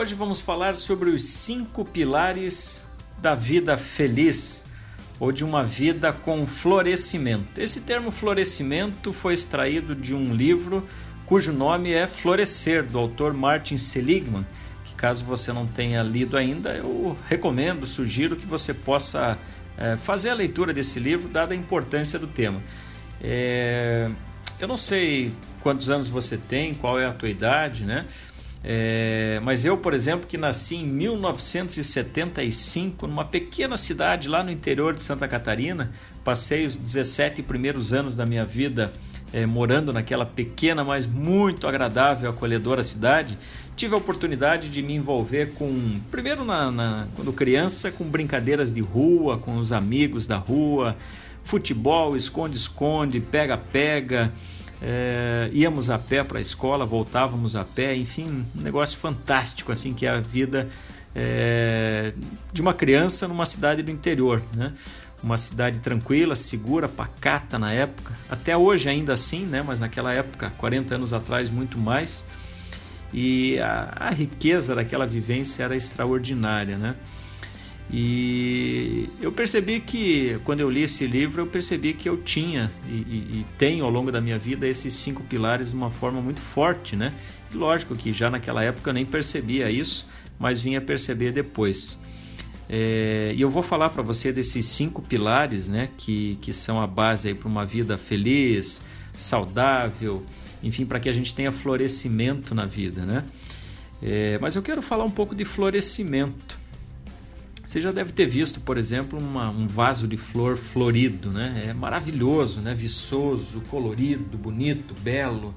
Hoje vamos falar sobre os cinco pilares da vida feliz ou de uma vida com florescimento. Esse termo florescimento foi extraído de um livro cujo nome é Florescer, do autor Martin Seligman, que caso você não tenha lido ainda, eu recomendo, sugiro que você possa é, fazer a leitura desse livro, dada a importância do tema. É, eu não sei quantos anos você tem, qual é a tua idade, né? É, mas eu, por exemplo, que nasci em 1975, numa pequena cidade lá no interior de Santa Catarina, passei os 17 primeiros anos da minha vida é, morando naquela pequena, mas muito agradável, acolhedora cidade. Tive a oportunidade de me envolver com, primeiro na, na quando criança, com brincadeiras de rua, com os amigos da rua, futebol, esconde-esconde, pega-pega. É, íamos a pé para a escola, voltávamos a pé, enfim, um negócio fantástico assim que é a vida é, de uma criança numa cidade do interior, né? Uma cidade tranquila, segura, pacata na época, até hoje ainda assim, né? Mas naquela época, 40 anos atrás, muito mais. E a, a riqueza daquela vivência era extraordinária, né? E eu percebi que, quando eu li esse livro, eu percebi que eu tinha e, e, e, tenho ao longo da minha vida esses cinco pilares de uma forma muito forte, né? E lógico que já naquela época eu nem percebia isso, mas vinha perceber depois. É, e eu vou falar para você desses cinco pilares, né? Que, que são a base para uma vida feliz, saudável, enfim, para que a gente tenha florescimento na vida, né? É, mas eu quero falar um pouco de florescimento. Você já deve ter visto, por exemplo, uma, um vaso de flor florido, né? É maravilhoso, né? Viçoso, colorido, bonito, belo,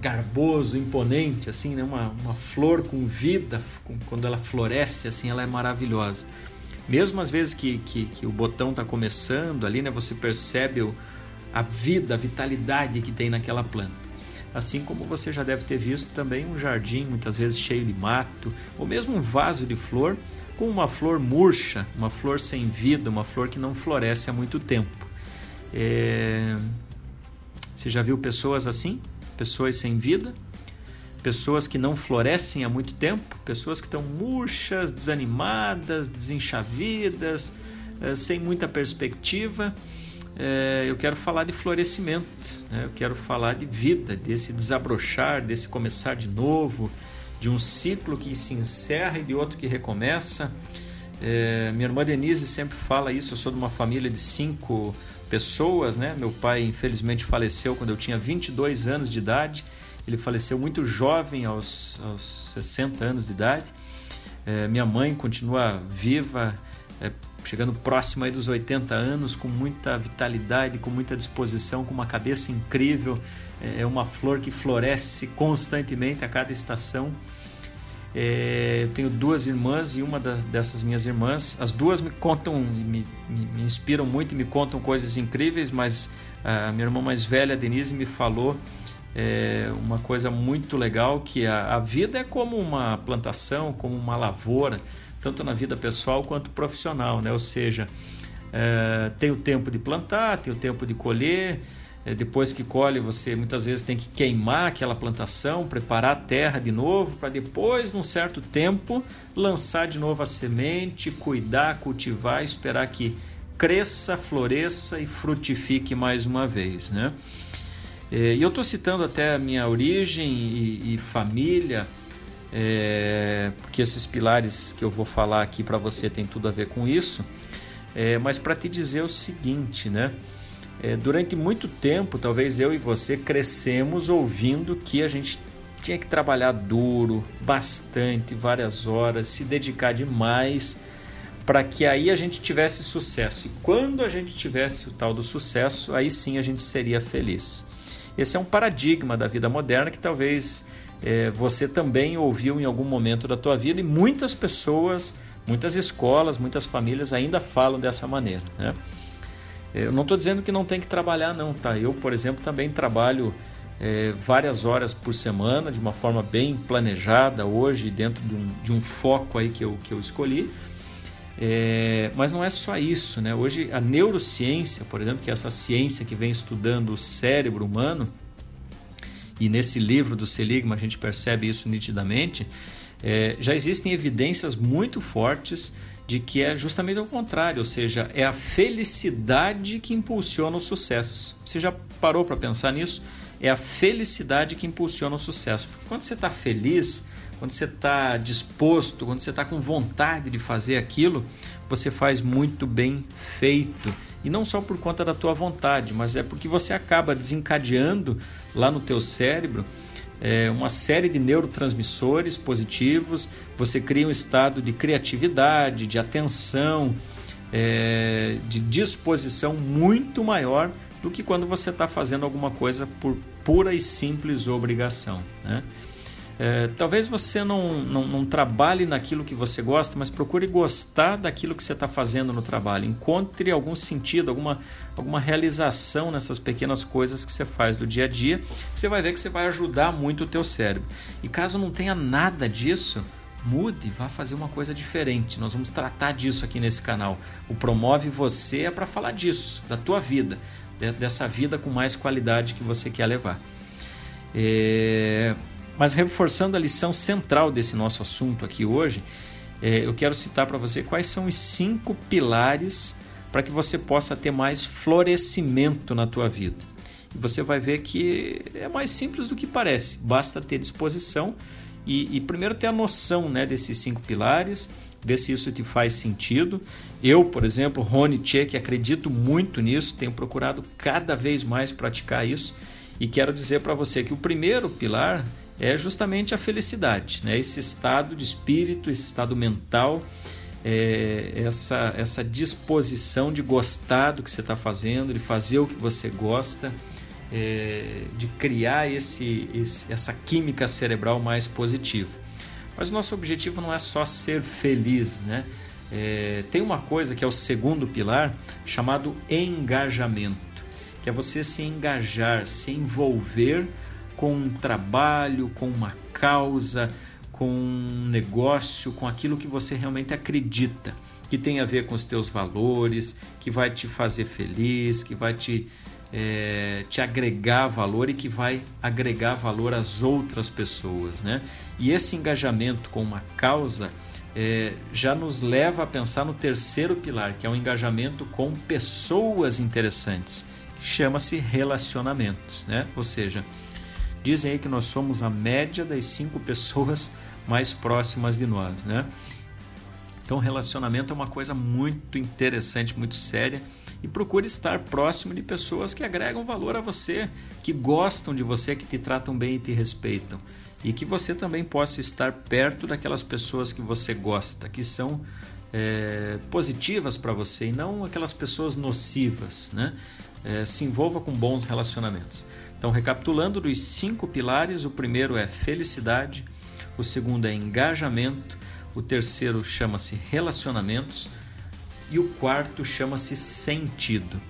garboso, imponente, assim, né? Uma, uma flor com vida, com, quando ela floresce, assim, ela é maravilhosa. Mesmo às vezes que, que, que o botão está começando ali, né? Você percebe o, a vida, a vitalidade que tem naquela planta. Assim como você já deve ter visto também um jardim, muitas vezes cheio de mato, ou mesmo um vaso de flor com uma flor murcha, uma flor sem vida, uma flor que não floresce há muito tempo. É... Você já viu pessoas assim? Pessoas sem vida? Pessoas que não florescem há muito tempo? Pessoas que estão murchas, desanimadas, desenchavidas, é, sem muita perspectiva? É, eu quero falar de florescimento, né? eu quero falar de vida, desse desabrochar, desse começar de novo, de um ciclo que se encerra e de outro que recomeça. É, minha irmã Denise sempre fala isso. Eu sou de uma família de cinco pessoas, né? Meu pai, infelizmente, faleceu quando eu tinha 22 anos de idade. Ele faleceu muito jovem, aos, aos 60 anos de idade. É, minha mãe continua viva, é, chegando próximo aí dos 80 anos, com muita vitalidade, com muita disposição, com uma cabeça incrível. É, é uma flor que floresce constantemente a cada estação. É, eu tenho duas irmãs e uma da, dessas minhas irmãs, as duas me contam, me, me, me, inspiram muito e me contam coisas incríveis, mas a minha irmã mais velha, Denise, me falou é, uma coisa muito legal, que a, a vida é como uma plantação, como uma lavoura tanto na vida pessoal quanto profissional, né? Ou seja, é, tem o tempo de plantar, tem o tempo de colher. É, depois que colhe, você muitas vezes tem que queimar aquela plantação, preparar a terra de novo, para depois, num certo tempo, lançar de novo a semente, cuidar, cultivar, esperar que cresça, floresça e frutifique mais uma vez, né? É, e eu estou citando até a minha origem e, e família é, porque esses pilares que eu vou falar aqui para você tem tudo a ver com isso. É, mas para te dizer o seguinte, né? É, durante muito tempo, talvez eu e você crescemos ouvindo que a gente tinha que trabalhar duro, bastante, várias horas, se dedicar demais para que aí a gente tivesse sucesso. E quando a gente tivesse o tal do sucesso, aí sim a gente seria feliz. Esse é um paradigma da vida moderna que talvez é, você também ouviu em algum momento da tua vida e muitas pessoas, muitas escolas, muitas famílias ainda falam dessa maneira. Né? É, eu não estou dizendo que não tem que trabalhar, não, tá? Eu, por exemplo, também trabalho é, várias horas por semana, de uma forma bem planejada hoje, dentro de um, de um foco aí que eu, que eu escolhi. É, mas não é só isso, né? Hoje a neurociência, por exemplo, que é essa ciência que vem estudando o cérebro humano, e nesse livro do Seligman a gente percebe isso nitidamente, É, já existem evidências muito fortes de que é justamente o contrário, ou seja, é a felicidade que impulsiona o sucesso. Você já parou para pensar nisso? É a felicidade que impulsiona o sucesso. Porque quando você está feliz, quando você está disposto, quando você está com vontade de fazer aquilo, você faz muito bem feito. E não só por conta da tua vontade, mas é porque você acaba desencadeando lá no teu cérebro é, uma série de neurotransmissores positivos, você cria um estado de criatividade, de atenção, é, de disposição muito maior do que quando você está fazendo alguma coisa por pura e simples obrigação. Né? É, talvez você não, não, não, trabalhe naquilo que você gosta, mas procure gostar daquilo que você está fazendo no trabalho. Encontre algum sentido, alguma, alguma realização nessas pequenas coisas que você faz do dia a dia. Você vai ver que você vai ajudar muito o teu cérebro. E caso não tenha nada disso, mude, vá fazer uma coisa diferente. Nós vamos tratar disso aqui nesse canal. O Promove Você é para falar disso, da tua vida, dessa vida com mais qualidade que você quer levar. É... Mas reforçando a lição central desse nosso assunto aqui hoje, é, eu quero citar para você quais são os cinco pilares para que você possa ter mais florescimento na tua vida. E você vai ver que é mais simples do que parece, basta ter disposição e, e primeiro ter a noção né, desses cinco pilares, ver se isso te faz sentido. Eu, por exemplo, Rony que acredito muito nisso, tenho procurado cada vez mais praticar isso e quero dizer para você que o primeiro pilar é justamente a felicidade, né? esse estado de espírito, esse estado mental, é, essa, essa disposição de gostar do que você está fazendo, de fazer o que você gosta, é, de criar esse, esse, essa química cerebral mais positiva. Mas o nosso objetivo não é só ser feliz, né? É, tem uma coisa que é o segundo pilar chamado engajamento, que é você se engajar, se envolver com um trabalho, com uma causa, com um negócio, com aquilo que você realmente acredita, que tem a ver com os teus valores, que vai te fazer feliz, que vai te, é, te agregar valor e que vai agregar valor às outras pessoas. Né? E esse engajamento com uma causa é, já nos leva a pensar no terceiro pilar, que é o engajamento com pessoas interessantes, chama-se relacionamentos. Né? Ou seja, Dizem aí que nós somos a média das cinco pessoas mais próximas de nós, né? Então, relacionamento é uma coisa muito interessante, muito séria. E procure estar próximo de pessoas que agregam valor a você, que gostam de você, que te tratam bem e te respeitam. E que você também possa estar perto daquelas pessoas que você gosta, que são é, positivas para você e não aquelas pessoas nocivas. Né? É, se envolva com bons relacionamentos. Então, recapitulando dos cinco pilares, o primeiro é felicidade, o segundo é engajamento, o terceiro chama-se relacionamentos e o quarto chama-se sentido.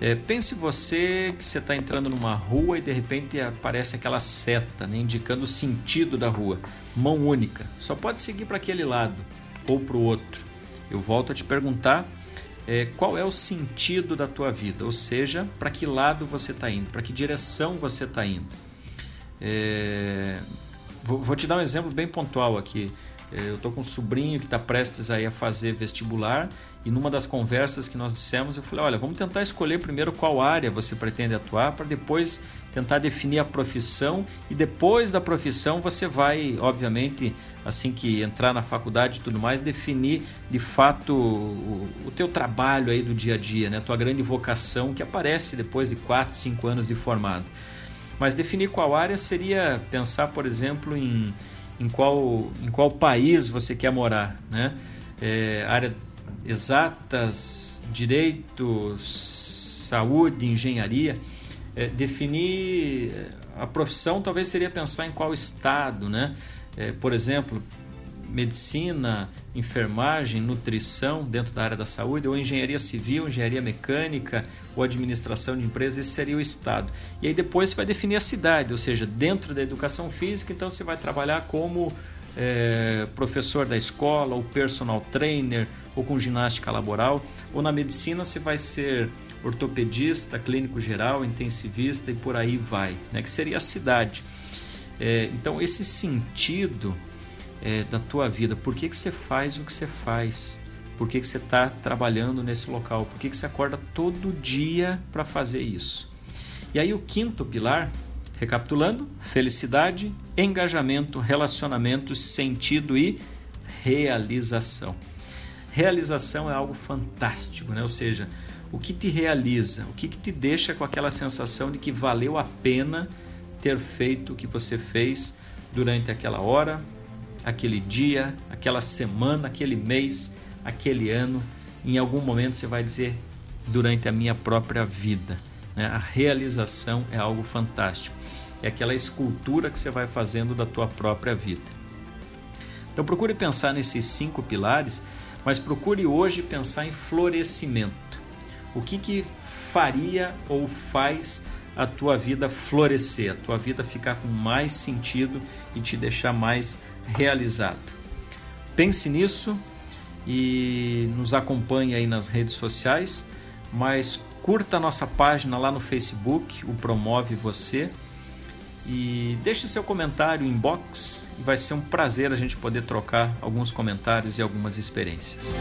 É, pense você que você está entrando numa rua e de repente aparece aquela seta né, indicando o sentido da rua, mão única, só pode seguir para aquele lado ou para o outro. Eu volto a te perguntar é, qual é o sentido da tua vida, ou seja, para que lado você está indo, para que direção você está indo. É, vou, vou, te dar um exemplo bem pontual aqui. Eu estou com um sobrinho que está prestes aí a fazer vestibular e numa das conversas que nós dissemos eu falei, olha, vamos tentar escolher primeiro qual área você pretende atuar para depois tentar definir a profissão e depois da profissão você vai, obviamente, assim que entrar na faculdade e tudo mais, definir de fato o, o teu trabalho aí do dia a dia, né? a tua grande vocação que aparece depois de 4, 5 anos de formado. Mas definir qual área seria pensar, por exemplo, em, em, qual, em qual país você quer morar, né? É, área exatas, direitos, saúde, engenharia é, definir é, a profissão talvez seria pensar em qual estado, né? É, por exemplo, medicina, enfermagem, nutrição dentro da área da saúde, ou engenharia civil, engenharia mecânica, ou administração de empresas, esse seria o estado. E aí depois você vai definir a cidade, ou seja, dentro da educação física, então você vai trabalhar como é, professor da escola, ou personal trainer, ou com ginástica laboral, ou na medicina você vai ser ortopedista, clínico geral, intensivista e por aí vai, né? que seria a cidade. É, então, esse sentido é, da tua vida. Por que, que você faz o que você faz? Por que, que você está trabalhando nesse local? Por que, que você acorda todo dia para fazer isso? E aí o quinto pilar, recapitulando, felicidade, engajamento, relacionamentos, sentido e realização. Realização é algo fantástico, né? Ou seja, o que te realiza, o que, que te deixa com aquela sensação de que valeu a pena ter feito o que você fez durante aquela hora, aquele dia, aquela semana, aquele mês, aquele ano. Em algum momento você vai dizer, durante a minha própria vida. Né? A realização é algo fantástico. É aquela escultura que você vai fazendo da tua própria vida. Então procure pensar nesses cinco pilares, mas procure hoje pensar em florescimento. O que, que faria ou faz a tua vida florescer, a tua vida ficar com mais sentido e te deixar mais realizado. Pense nisso e nos acompanhe aí nas redes sociais, mas curta a nossa página lá no Facebook, o Promove Você, e deixe seu comentário em box, vai ser um prazer a gente poder trocar alguns comentários e algumas experiências.